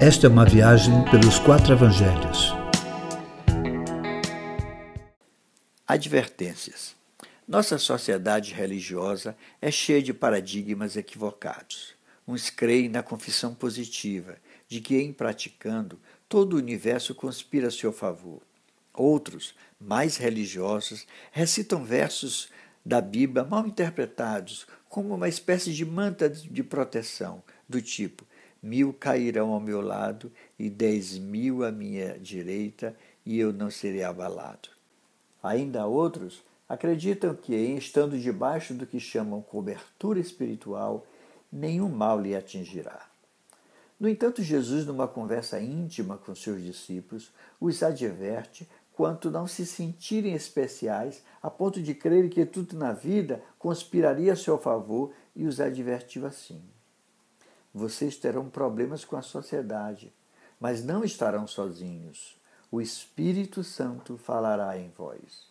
Esta é uma viagem pelos quatro evangelhos. Advertências. Nossa sociedade religiosa é cheia de paradigmas equivocados. Uns creem na confissão positiva, de que, em praticando, todo o universo conspira a seu favor. Outros, mais religiosos, recitam versos da Bíblia mal interpretados como uma espécie de manta de proteção, do tipo: mil cairão ao meu lado e dez mil à minha direita, e eu não serei abalado. Ainda outros acreditam que, estando debaixo do que chamam cobertura espiritual, nenhum mal lhe atingirá. No entanto, Jesus, numa conversa íntima com seus discípulos, os adverte quanto não se sentirem especiais a ponto de crerem que tudo na vida conspiraria a seu favor e os advertiu assim: Vocês terão problemas com a sociedade, mas não estarão sozinhos. O Espírito Santo falará em vós.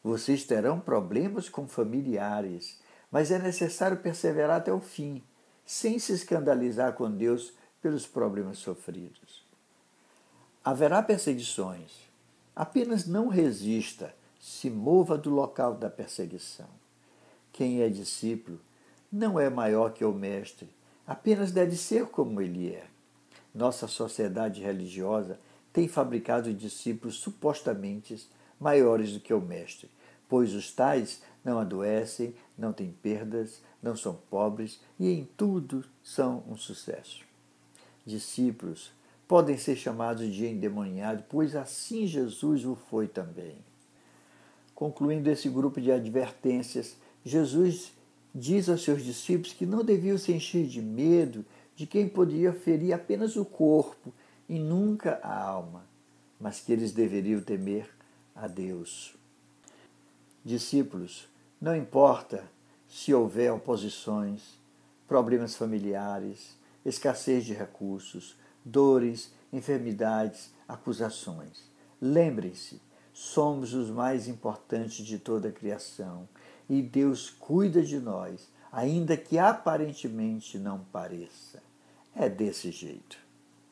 Vocês terão problemas com familiares, mas é necessário perseverar até o fim, sem se escandalizar com Deus pelos problemas sofridos. Haverá perseguições. Apenas não resista, se mova do local da perseguição. Quem é discípulo não é maior que o mestre, apenas deve ser como ele é. Nossa sociedade religiosa tem fabricado discípulos supostamente maiores do que o mestre, pois os tais não adoecem, não têm perdas, não são pobres e em tudo são um sucesso discípulos podem ser chamados de endemoniados, pois assim Jesus o foi também. Concluindo esse grupo de advertências, Jesus diz aos seus discípulos que não deviam se encher de medo de quem podia ferir apenas o corpo e nunca a alma, mas que eles deveriam temer a Deus. Discípulos, não importa se houver oposições, problemas familiares, escassez de recursos, dores, enfermidades, acusações. Lembrem-se, somos os mais importantes de toda a criação e Deus cuida de nós, ainda que aparentemente não pareça. É desse jeito.